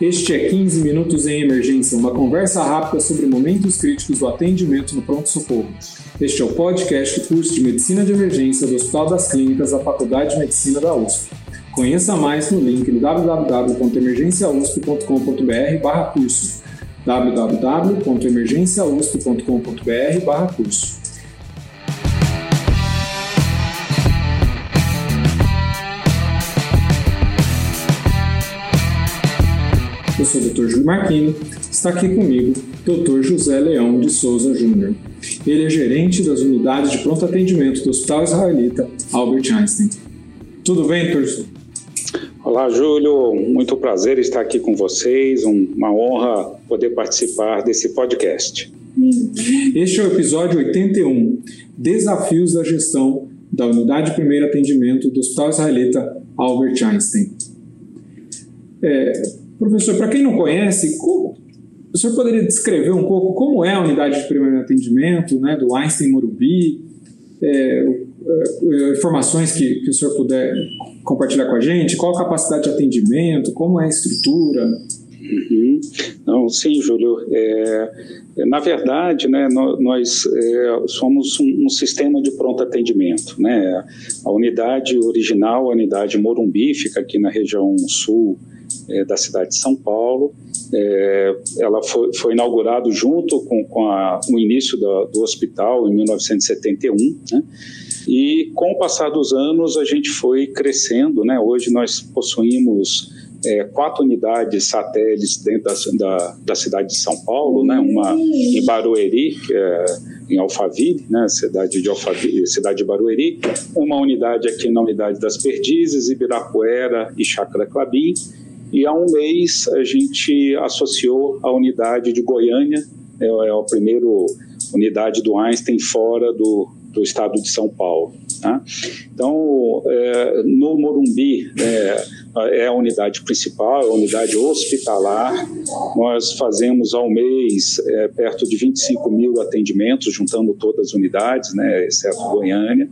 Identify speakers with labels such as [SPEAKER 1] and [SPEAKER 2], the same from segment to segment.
[SPEAKER 1] Este é 15 Minutos em Emergência, uma conversa rápida sobre momentos críticos do atendimento no pronto-socorro. Este é o podcast do curso de Medicina de Emergência do Hospital das Clínicas da Faculdade de Medicina da USP. Conheça mais no link no www.emergenciausp.com.br sou o Dr. Júlio Marquini. Está aqui comigo Dr. José Leão de Souza Júnior. Ele é gerente das unidades de pronto atendimento do Hospital Israelita Albert Einstein. Tudo bem, doutor?
[SPEAKER 2] Olá, Júlio. Muito prazer estar aqui com vocês. Uma honra poder participar desse podcast.
[SPEAKER 1] Este é o episódio 81, Desafios da Gestão da Unidade de Primeiro Atendimento do Hospital Israelita Albert Einstein. É, Professor, para quem não conhece, como, o senhor poderia descrever um pouco como é a unidade de primeiro atendimento né, do Einstein Morumbi? É, é, informações que, que o senhor puder compartilhar com a gente? Qual a capacidade de atendimento? Como é a estrutura?
[SPEAKER 2] Uhum. Não, sim, Júlio. É, na verdade, né, nós é, somos um, um, sistema de pronto atendimento. Né? A unidade original, a unidade Morumbi, fica aqui na região sul é, da cidade de São Paulo. É, ela foi, foi inaugurado junto com, com a, o início da, do hospital em 1971, né? E com o passar dos anos a gente foi crescendo, né? Hoje nós possuímos é, quatro unidades satélites dentro da, da, da, cidade de São Paulo, né? Uma em Barueri, é em Alphaville, né? Cidade de Alphaville, cidade de Barueri, uma unidade aqui na unidade das Perdizes, Ibirapuera e Chácara Clabim e há um mês a gente associou a unidade de Goiânia, é, é a primeira unidade do Einstein fora do, do estado de São Paulo. Tá? Então, é, no Morumbi, é, é a unidade principal, é a unidade hospitalar. Nós fazemos ao mês é, perto de 25 mil atendimentos, juntando todas as unidades, né, exceto Goiânia.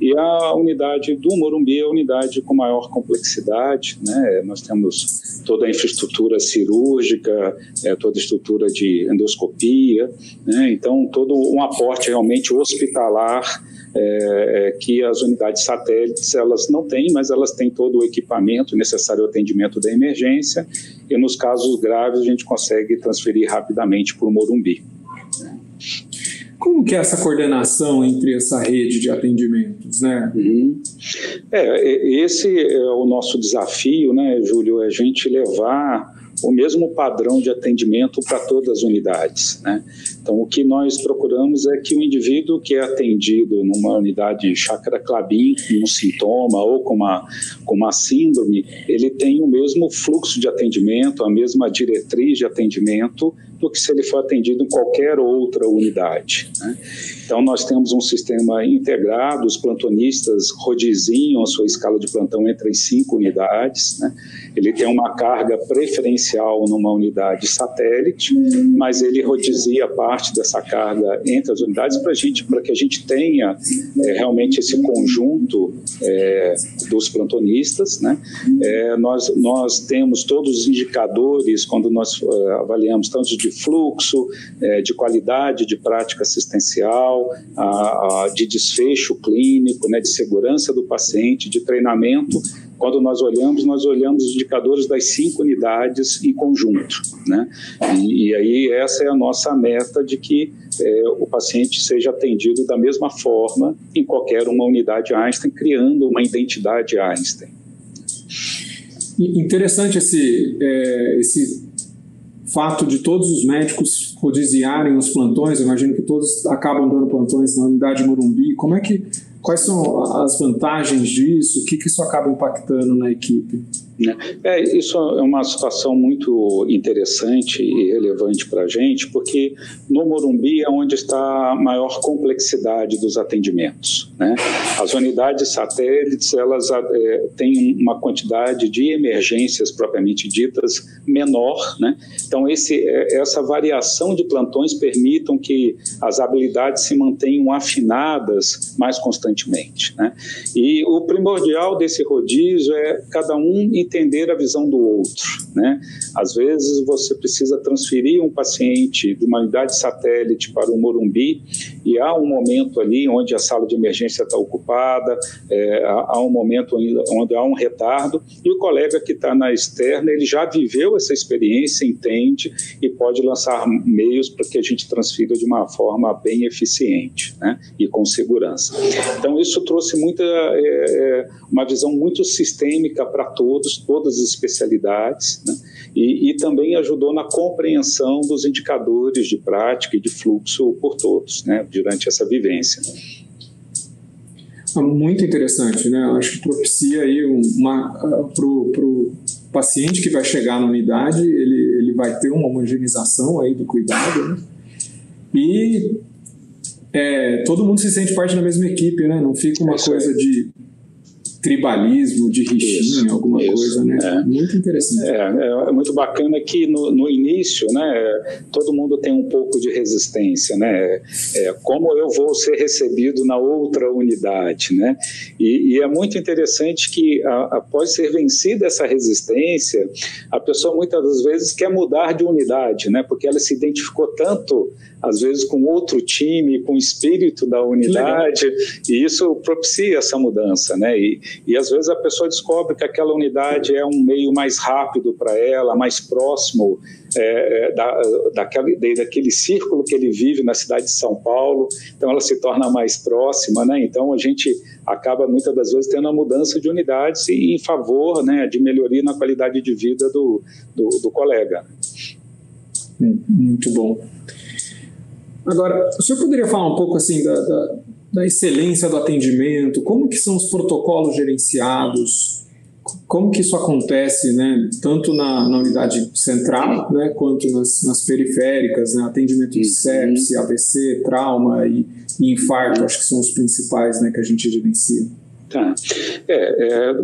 [SPEAKER 2] E a unidade do Morumbi é a unidade com maior complexidade. Né? Nós temos toda a infraestrutura cirúrgica, é, toda a estrutura de endoscopia, né? então todo um aporte realmente hospitalar é, é, que as unidades satélites elas não têm, mas elas têm todo o equipamento necessário ao atendimento da emergência e nos casos graves a gente consegue transferir rapidamente para o Morumbi.
[SPEAKER 1] Como que é essa coordenação entre essa rede de atendimentos, né?
[SPEAKER 2] Uhum. É, esse é o nosso desafio, né, Júlio, é a gente levar o mesmo padrão de atendimento para todas as unidades. Né? Então, o que nós procuramos é que o indivíduo que é atendido numa unidade chakra clabin, com um sintoma ou com uma, com uma síndrome, ele tem o mesmo fluxo de atendimento, a mesma diretriz de atendimento do que se ele for atendido em qualquer outra unidade. Né? Então, nós temos um sistema integrado, os plantonistas rodizinham a sua escala de plantão entre cinco unidades, né? ele tem uma carga preferencial numa unidade satélite, mas ele rodizia parte dessa carga entre as unidades para gente, que a gente tenha é, realmente esse conjunto é, dos plantonistas. Né? É, nós, nós temos todos os indicadores quando nós é, avaliamos tanto de fluxo, é, de qualidade de prática assistencial, de desfecho clínico, né, de segurança do paciente, de treinamento quando nós olhamos, nós olhamos os indicadores das cinco unidades em conjunto. Né? E, e aí essa é a nossa meta de que é, o paciente seja atendido da mesma forma em qualquer uma unidade Einstein, criando uma identidade Einstein.
[SPEAKER 1] Interessante esse, é, esse fato de todos os médicos rodiziarem os plantões, eu imagino que todos acabam dando plantões na unidade Morumbi. Como é que Quais são as vantagens disso? O que, que isso acaba impactando na equipe?
[SPEAKER 2] É, isso é uma situação muito interessante e relevante para a gente, porque no Morumbi é onde está a maior complexidade dos atendimentos. Né? As unidades satélites elas é, têm uma quantidade de emergências propriamente ditas menor, né? então esse, é, essa variação de plantões permitam que as habilidades se mantenham afinadas mais constantemente. Né? E o primordial desse rodízio é cada um entender a visão do outro. Né? Às vezes você precisa transferir um paciente de uma unidade satélite para o Morumbi e há um momento ali onde a sala de emergência está ocupada, é, há um momento onde há um retardo e o colega que está na externa ele já viveu essa experiência, entende e pode lançar meios para que a gente transfira de uma forma bem eficiente né? e com segurança. Então isso trouxe muita é, é uma visão muito sistêmica para todos, todas as especialidades, né? e, e, também ajudou na compreensão dos indicadores de prática e de fluxo por todos, né? durante essa vivência.
[SPEAKER 1] Ah, muito interessante, né? Acho que propicia aí uma para o paciente que vai chegar na unidade, ele, ele vai ter uma homogeneização aí do cuidado, né? E é, todo mundo se sente parte da mesma equipe, né? Não fica uma é coisa de tribalismo, de rixinha, alguma isso, coisa, né? É. Muito interessante.
[SPEAKER 2] É, é, é, muito bacana que no, no, início, né, todo mundo tem um pouco de resistência, né? É, como eu vou ser recebido na outra unidade, né? E, e é muito interessante que a, após ser vencida essa resistência, a pessoa muitas das vezes quer mudar de unidade, né? Porque ela se identificou tanto às vezes com outro time, com o espírito da unidade, e isso propicia essa mudança, né? E, e às vezes a pessoa descobre que aquela unidade é um meio mais rápido para ela, mais próximo é, é da, daquele, daquele círculo que ele vive na cidade de São Paulo, então ela se torna mais próxima, né? Então a gente acaba muitas das vezes tendo a mudança de unidades em favor, né, de melhoria na qualidade de vida do, do, do colega.
[SPEAKER 1] Muito bom. Agora, o senhor poderia falar um pouco assim da, da, da, excelência do atendimento? Como que são os protocolos gerenciados? Como que isso acontece, né? Tanto na, na unidade central, né, quanto nas, nas periféricas, né? Atendimento de sepse, AVC, trauma e, e infarto, acho que são os principais, né, que a gente gerencia.
[SPEAKER 2] Tá. É, é,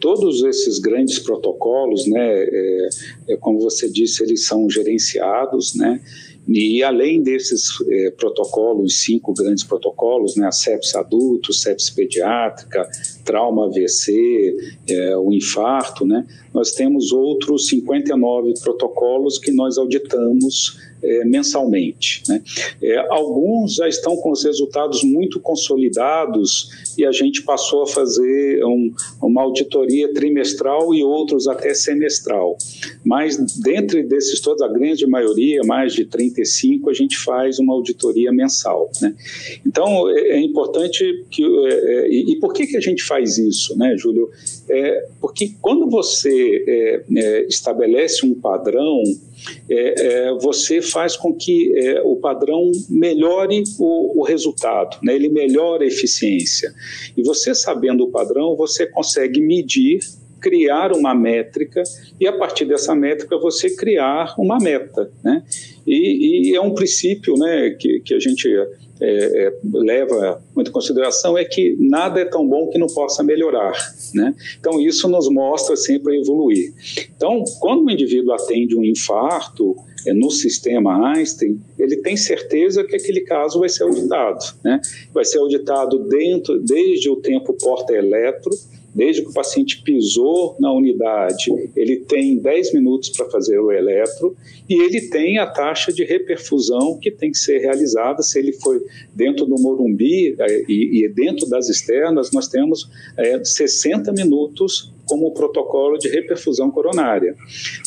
[SPEAKER 2] todos esses grandes protocolos, né, é, é, como você disse, eles são gerenciados, né, e além desses eh, protocolos, cinco grandes protocolos, né, a sepsis adulto, sepsis pediátrica, trauma AVC, eh, o infarto, né, nós temos outros 59 protocolos que nós auditamos é, mensalmente. Né? É, alguns já estão com os resultados muito consolidados e a gente passou a fazer um, uma auditoria trimestral e outros até semestral. Mas, dentre desses todos, a grande maioria, mais de 35, a gente faz uma auditoria mensal. Né? Então, é, é importante que. É, é, e, e, por que, que a gente faz isso, né, Júlio? É, porque quando você estabelece um padrão, é, é, você faz com que é, o padrão melhore o, o resultado, né? ele melhora a eficiência. E você sabendo o padrão, você consegue medir criar uma métrica e a partir dessa métrica você criar uma meta, né? E, e é um princípio, né, que, que a gente é, é, leva muito em consideração é que nada é tão bom que não possa melhorar. Né? Então, isso nos mostra sempre evoluir. Então, quando o indivíduo atende um infarto é, no sistema Einstein, ele tem certeza que aquele caso vai ser auditado. Né? Vai ser auditado dentro, desde o tempo porta-eletro, Desde que o paciente pisou na unidade, ele tem 10 minutos para fazer o eletro e ele tem a taxa de reperfusão que tem que ser realizada. Se ele foi dentro do Morumbi é, e, dentro das externas, nós temos é, 60 minutos como protocolo de reperfusão coronária.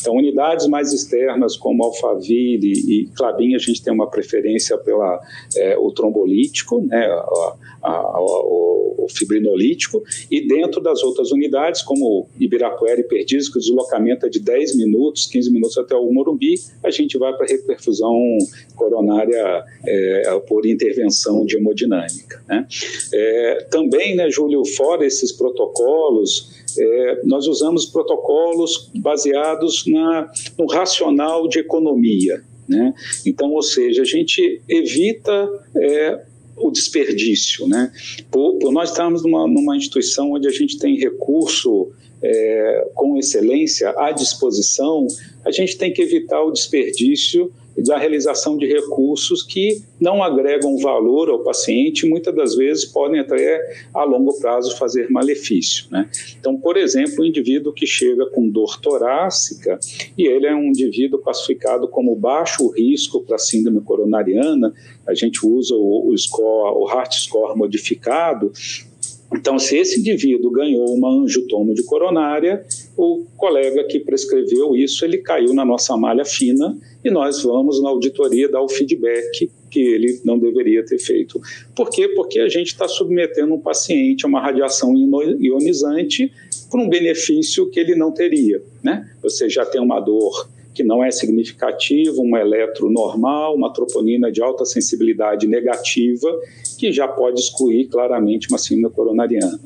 [SPEAKER 2] Então, unidades mais externas, como Alphaville e Clabin, a gente tem uma preferência pela é, o trombolítico, né, a, a, a, o, o, fibrinolítico, e dentro das outras unidades, como Ibirapuera e Perdizes, que o deslocamento é de 10 minutos, 15 minutos até o Morumbi, a gente vai para reperfusão coronária é, por intervenção de hemodinâmica. Né? É, também, né, Júlio, fora esses protocolos, é, nós usamos protocolos baseados na, no racional de economia. Né? Então, ou seja, a gente evita é, o desperdício. Né? Por, por nós estarmos numa, numa, instituição onde a gente tem recurso é, com excelência à disposição, a gente tem que evitar o desperdício da realização de recursos que não agregam valor ao paciente, muitas das vezes podem até a longo prazo fazer malefício. Né? Então, por exemplo, o indivíduo que chega com dor torácica e ele é um indivíduo classificado como baixo risco para síndrome coronariana, a gente usa o, o, score, o Heart Score modificado, então, se esse indivíduo ganhou uma angiotoma de coronária, o colega que prescreveu isso, ele caiu na nossa malha fina e nós vamos na auditoria dar o feedback que ele não deveria ter feito. Por quê? Porque a gente está submetendo um paciente a uma radiação ionizante por um benefício que ele não teria. Né? Você já tem uma dor que não é significativo, um eletro normal, uma troponina de alta sensibilidade negativa, que já pode excluir claramente uma síndrome coronariana.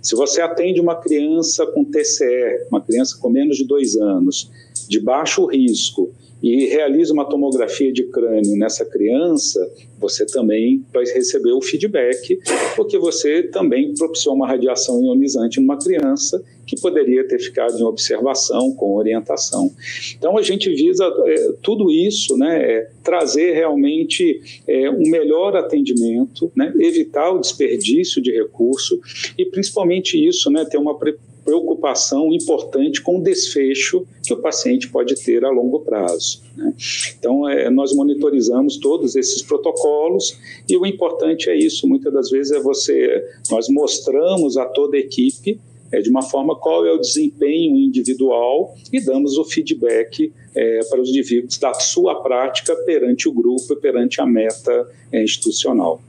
[SPEAKER 2] Se você atende uma criança com TCE, uma criança com menos de dois anos, de baixo risco, e realiza uma tomografia de crânio nessa criança, você também vai receber o feedback, porque você também propiciou uma radiação ionizante numa criança que poderia ter ficado em observação com orientação. Então a gente visa é, tudo isso, né, é, trazer realmente é, um melhor atendimento, né, evitar o desperdício de recurso e principalmente isso, né, ter uma preocupação importante com o desfecho que o paciente pode ter a longo prazo. Né? Então, é, nós monitorizamos todos esses protocolos e o importante é isso. Muitas das vezes é você, nós mostramos a toda a equipe é, de uma forma qual é o desempenho individual e damos o feedback é, para os indivíduos da sua prática perante o grupo e perante a meta é, institucional.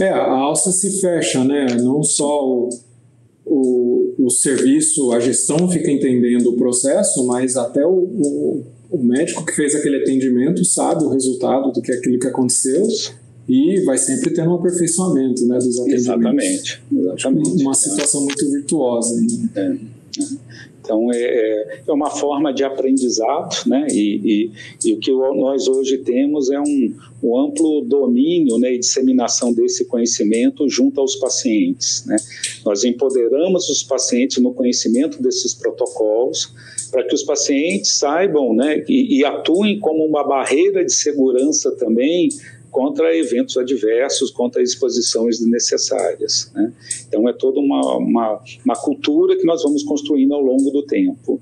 [SPEAKER 1] É, a alça se fecha, né? Não só o o, o serviço, a gestão fica entendendo o processo, mas até o, o, o médico que fez aquele atendimento sabe o resultado do que aquilo que aconteceu e vai sempre tendo um aperfeiçoamento né, dos atendimentos.
[SPEAKER 2] Exatamente. exatamente.
[SPEAKER 1] Uma situação muito virtuosa.
[SPEAKER 2] É, é. Então, é, é, é uma forma de aprendizado, né? E, e, e o que nós hoje temos é um, um amplo domínio né, e disseminação desse conhecimento junto aos pacientes. Né? Nós empoderamos os pacientes no conhecimento desses protocolos para que os pacientes saibam né, e, e atuem como uma barreira de segurança também contra eventos adversos, contra exposições desnecessárias. Né? Então, é toda uma, uma, uma cultura que nós vamos construindo ao longo do tempo.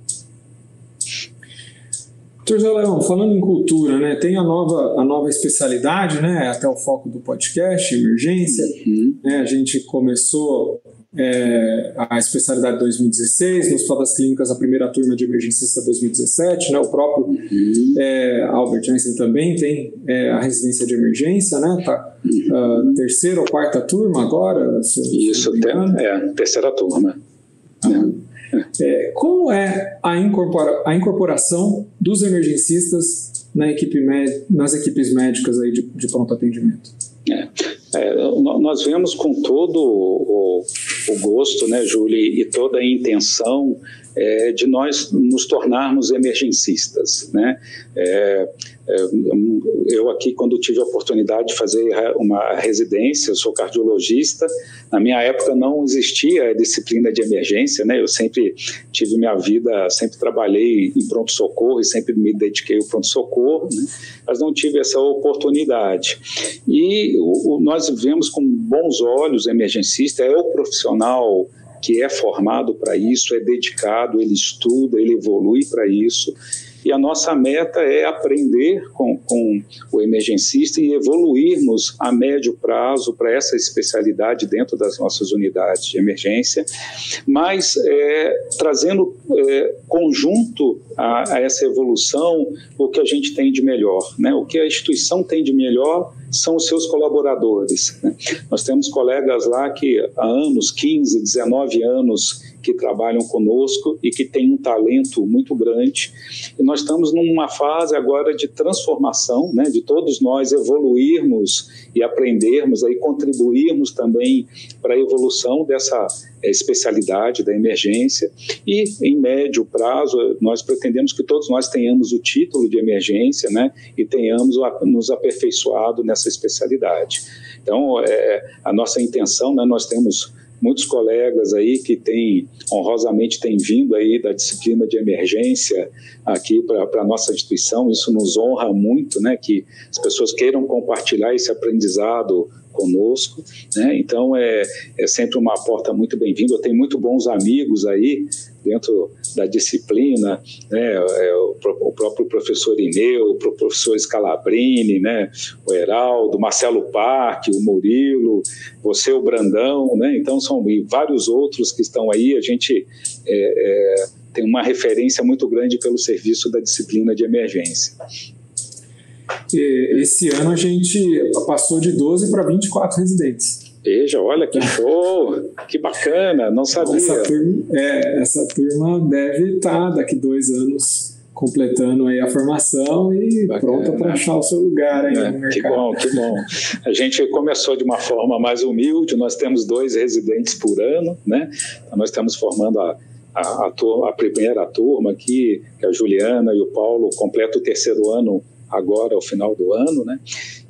[SPEAKER 1] Doutor Leão, falando em cultura, né, tem a nova, a nova especialidade, né, até o foco do podcast, emergência. Uhum. Né, a gente começou é, a especialidade 2016, nos das clínicas a primeira turma de emergencista 2017, né, o próprio uhum. é, Albert Einstein também tem é, a residência de emergência, né, tá uhum. terceira ou quarta turma agora?
[SPEAKER 2] Se, Isso, se é, terceira turma.
[SPEAKER 1] Uhum. Como é a, incorpora, a incorporação dos emergencistas na equipe nas equipes médicas aí de, de pronto atendimento?
[SPEAKER 2] É, é, nós vemos com todo o, o gosto, né, Júlio, e toda a intenção é, de nós nos tornarmos emergencistas. Né? É, eu aqui, quando tive a oportunidade de fazer uma residência, eu sou cardiologista, na minha época não existia a disciplina de emergência, né? eu sempre tive minha vida, sempre trabalhei em pronto-socorro e sempre me dediquei ao pronto-socorro, né? mas não tive essa oportunidade. E o, nós vemos com bons olhos o emergencista, é o profissional que é formado para isso, é dedicado, ele estuda, ele evolui para isso. E a nossa meta é aprender com, com o emergencista e evoluirmos a médio prazo para essa especialidade dentro das nossas unidades de emergência, mas é, trazendo é, conjunto a, a, essa evolução o que a gente tem de melhor. Né? O que a instituição tem de melhor são os seus colaboradores. Né? Nós temos colegas lá que há anos, 15, 19 anos, que trabalham conosco e que têm um talento muito grande. E nós estamos numa fase agora de transformação, né, de todos nós evoluirmos e aprendermos e contribuirmos também para a evolução dessa é, especialidade da emergência e em médio prazo nós pretendemos que todos nós tenhamos o título de emergência, né, e tenhamos nos aperfeiçoado nessa especialidade. Então, é, a nossa intenção, né, nós temos muitos colegas aí que têm, honrosamente, têm vindo aí da disciplina de emergência aqui para a nossa instituição. Isso nos honra muito, né, que as pessoas queiram compartilhar esse aprendizado conosco, né? Então é, é sempre uma porta muito bem-vinda. Eu tenho muito bons amigos aí dentro da disciplina, né, é, o, próprio professor Ineu, o professor Scalabrini, né, o Heraldo, Marcelo Parque, o Murilo, você, o Brandão, né, então são vários outros que estão aí, a gente é, é, tem uma referência muito grande pelo serviço da disciplina de emergência.
[SPEAKER 1] Esse ano a gente passou de 12 para 24 residentes.
[SPEAKER 2] Veja, olha que show, que bacana, não sabia.
[SPEAKER 1] Essa turma, é, essa turma deve estar daqui dois anos completando aí a formação e Bacana. pronta para achar o seu lugar aí é, no
[SPEAKER 2] mercado. Que bom, que bom. A gente começou de uma forma mais humilde, nós temos dois residentes por ano, né? Então, nós estamos formando a, a, a, a primeira turma aqui, que é a Juliana e o Paulo, completa o terceiro ano agora ao final do ano, né?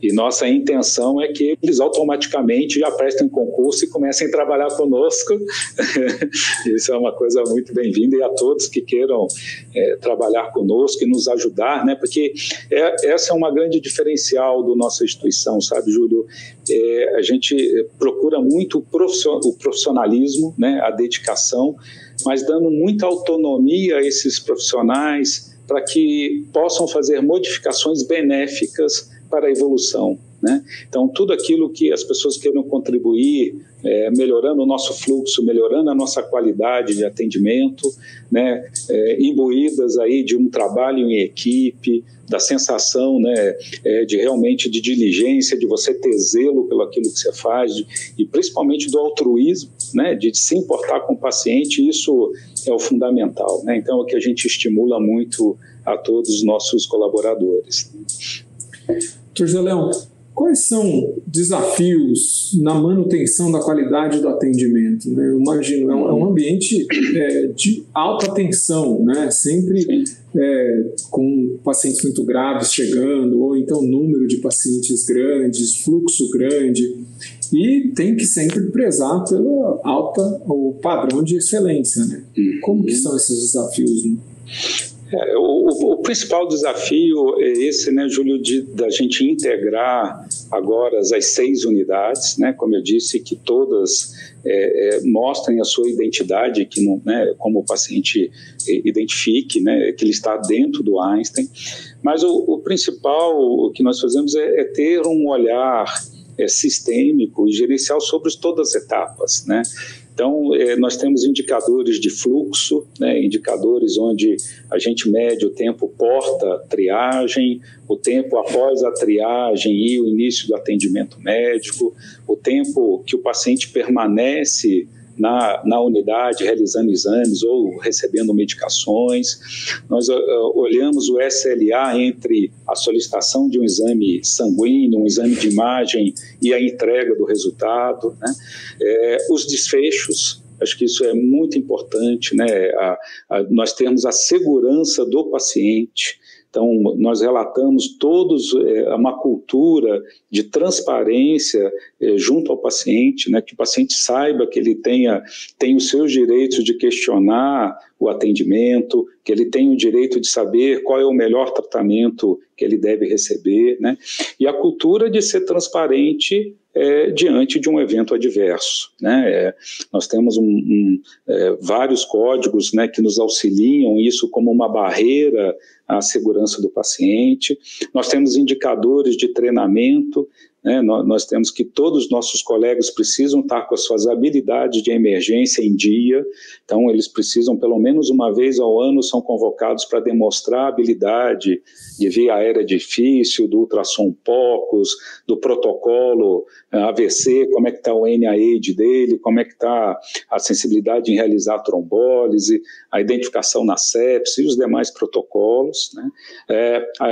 [SPEAKER 2] E nossa intenção é que eles automaticamente já prestem concurso e comecem a trabalhar conosco. Isso é uma coisa muito bem-vinda e a todos que queiram é, trabalhar conosco e nos ajudar, né? Porque é, essa é uma grande diferencial do nossa instituição, sabe, Júlio? É, a gente procura muito o profissionalismo, né? A dedicação, mas dando muita autonomia a esses profissionais para que possam fazer modificações benéficas para a evolução. Né? Então, tudo aquilo que as pessoas queiram contribuir, é, melhorando o nosso fluxo, melhorando a nossa qualidade de atendimento, né? É, imbuídas aí de um trabalho em equipe, da sensação né, é, de realmente de diligência, de você ter zelo pelo aquilo que você faz, de, e principalmente do altruísmo, né, de se importar com o paciente, isso é o fundamental. Né? Então, é o que a gente estimula muito a todos os nossos colaboradores.
[SPEAKER 1] Leão, quais são desafios na manutenção da qualidade do atendimento? Né? Eu imagino, é um, é um ambiente é, de alta tensão, né? sempre é, com pacientes muito graves chegando, ou então número de pacientes grandes, fluxo grande e tem que sempre prezar pela alta o padrão de excelência, né? Como que são esses desafios? Né?
[SPEAKER 2] É, o, o, principal desafio é esse, né, Júlio, de da gente integrar agora as seis unidades, né, como eu disse, que todas é, é, mostrem a sua identidade, que não, né, como o paciente identifique, né, que ele está dentro do Einstein. Mas o, o principal que nós fazemos é, é ter um olhar é, sistêmico e gerencial sobre todas as etapas, né? Então, é, nós temos indicadores de fluxo, né, indicadores onde a gente mede o tempo porta-triagem, o tempo após a triagem e o início do atendimento médico, o tempo que o paciente permanece na, na unidade realizando exames ou recebendo medicações. Nós uh, olhamos o SLA entre a solicitação de um exame sanguíneo, um exame de imagem e a entrega do resultado. Né? É, os desfechos, acho que isso é muito importante, né? A, a, nós temos a segurança do paciente, então, nós relatamos todos é, uma cultura de transparência é, junto ao paciente, né, que o paciente saiba que ele tenha, tem os seus direitos de questionar o atendimento, que ele tem o direito de saber qual é o melhor tratamento que ele deve receber, né, e a cultura de ser transparente é, diante de um evento adverso. Né? É, nós temos um, um, é, vários códigos né, que nos auxiliam isso como uma barreira à segurança do paciente. Nós temos indicadores de treinamento né? Nós, nós, temos que todos os nossos colegas precisam estar com as suas habilidades de emergência em dia, então eles precisam, pelo menos uma vez ao ano, são convocados para demonstrar a habilidade de via aérea difícil, do ultrassom POCUS, do protocolo eh, AVC, como é que está o NIAID dele, como é que está a sensibilidade em realizar trombólise, a identificação na sepsis e os demais protocolos. Né? É, a,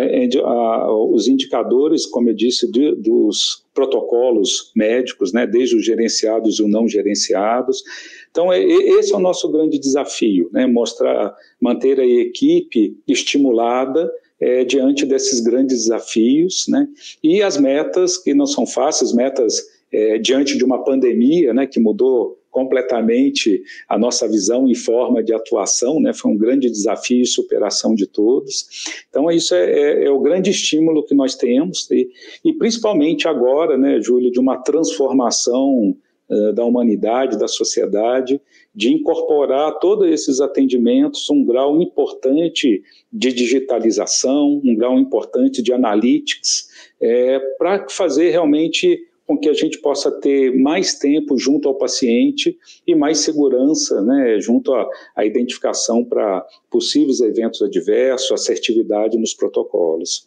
[SPEAKER 2] a, os indicadores, como eu disse, de, dos os protocolos médicos, né, desde os gerenciados e os não gerenciados. Então, é, esse é o nosso grande desafio, né, mostrar, manter a equipe estimulada é, diante desses grandes desafios, né, e as metas que não são fáceis, metas é, diante de uma pandemia, né, que mudou completamente a nossa visão e forma de atuação, né? Foi um grande desafio e superação de todos. Então, isso é, é, é o grande estímulo que nós temos, e, e principalmente agora, né, Júlio, de uma transformação uh, da humanidade, da sociedade, de incorporar todos esses atendimentos, um grau importante de digitalização, um grau importante de analytics, é, para fazer realmente com que a gente possa ter mais tempo junto ao paciente e mais segurança né, junto à, à identificação para possíveis eventos adversos, assertividade nos protocolos.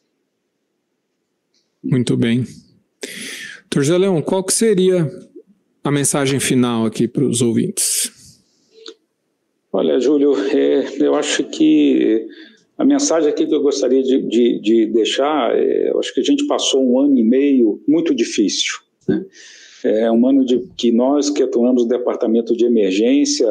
[SPEAKER 1] Muito bem. Doutor Leão, qual que seria a mensagem final aqui para os ouvintes?
[SPEAKER 2] Olha, Júlio, é, eu acho que a mensagem aqui que eu gostaria de, de, de deixar, é, eu acho que a gente passou um ano e meio muito difícil. Né? É um ano de que nós que atuamos no departamento de emergência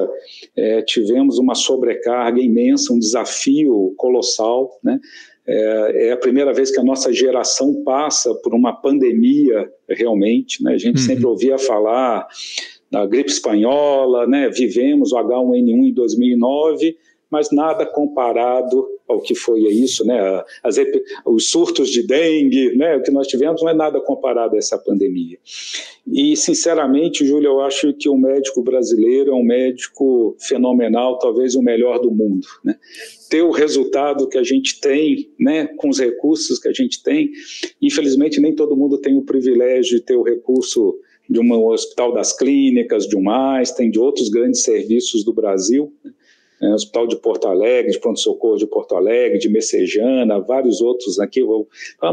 [SPEAKER 2] é, tivemos uma sobrecarga imensa, um desafio colossal, né? É, é, a primeira vez que a nossa geração passa por uma pandemia realmente, né? A gente uhum. sempre ouvia falar da gripe espanhola, né? Vivemos o H1N1 em 2009 mas nada comparado ao que foi isso, né? As, os surtos de dengue, né? O que nós tivemos não é nada comparado a essa pandemia. E, sinceramente, Júlio, eu acho que o médico brasileiro é um médico fenomenal, talvez o melhor do mundo, né? Ter o resultado que a gente tem, né? Com os recursos que a gente tem, infelizmente nem todo mundo tem o privilégio de ter o recurso de um hospital das clínicas, de um tem de outros grandes serviços do Brasil. Né? É, Hospital de Porto Alegre, de Pronto-Socorro de Porto Alegre, de Messejana, vários outros aqui,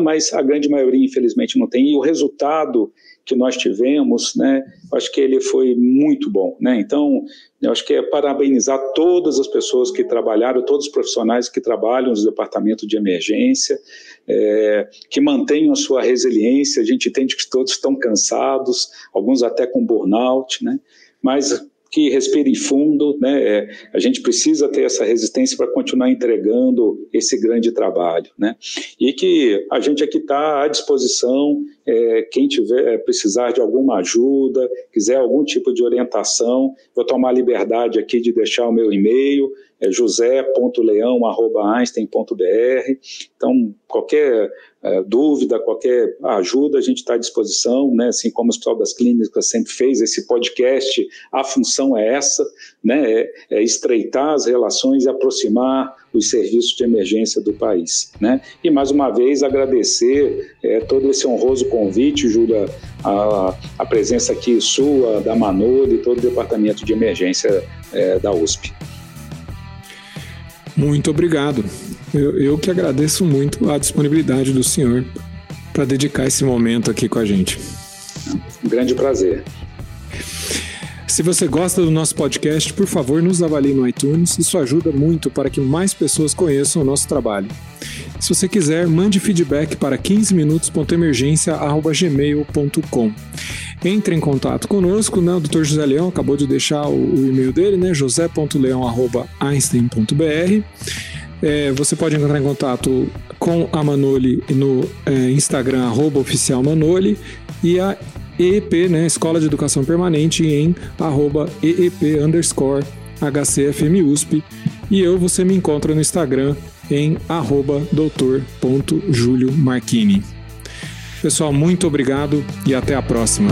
[SPEAKER 2] mas a grande maioria, infelizmente, não tem. E o resultado que nós tivemos, né, acho que ele foi muito bom. Né? Então, eu acho que é parabenizar todas as pessoas que trabalharam, todos os profissionais que trabalham no departamento de emergência, é, que mantenham a sua resiliência. A gente entende que todos estão cansados, alguns até com burnout, né? mas que respire fundo, né? É, a gente precisa ter essa resistência para continuar entregando esse grande trabalho, né? E que a gente aqui está à disposição, é, quem tiver é, precisar de alguma ajuda, quiser algum tipo de orientação, vou tomar liberdade aqui de deixar o meu e-mail, é josé.leão.einstein.br. Então, qualquer é, dúvida, qualquer ajuda, a gente está à disposição, né? assim como o Hospital das Clínicas sempre fez, esse podcast, a função é essa, né? é, é estreitar as relações e aproximar os serviços de emergência do país. Né? E, mais uma vez, agradecer é, todo esse honroso convite, Júlia, a, a, presença aqui sua, da Manolo e todo o departamento de emergência é, da USP.
[SPEAKER 1] Muito obrigado. Eu, eu que agradeço muito a disponibilidade do senhor para dedicar esse momento aqui com a gente.
[SPEAKER 2] Um grande prazer.
[SPEAKER 1] Se você gosta do nosso podcast, por favor, nos avalie no iTunes. Isso ajuda muito para que mais pessoas conheçam o nosso trabalho. Se você quiser, mande feedback para 15minutos.emergência.gmail.com. Entre em contato conosco, né? O Dr. José Leão acabou de deixar o, o e-mail dele, né? josé.leão.einstein.br. É, você pode entrar em contato com a Manoli no é, Instagram, arroba oficial Manoli, e a EEP, né, Escola de Educação Permanente, em arroba EEP underscore HCFMUSP. E eu, você me encontra no Instagram em arroba doutor.juliomarchini. Pessoal, muito obrigado e até a próxima.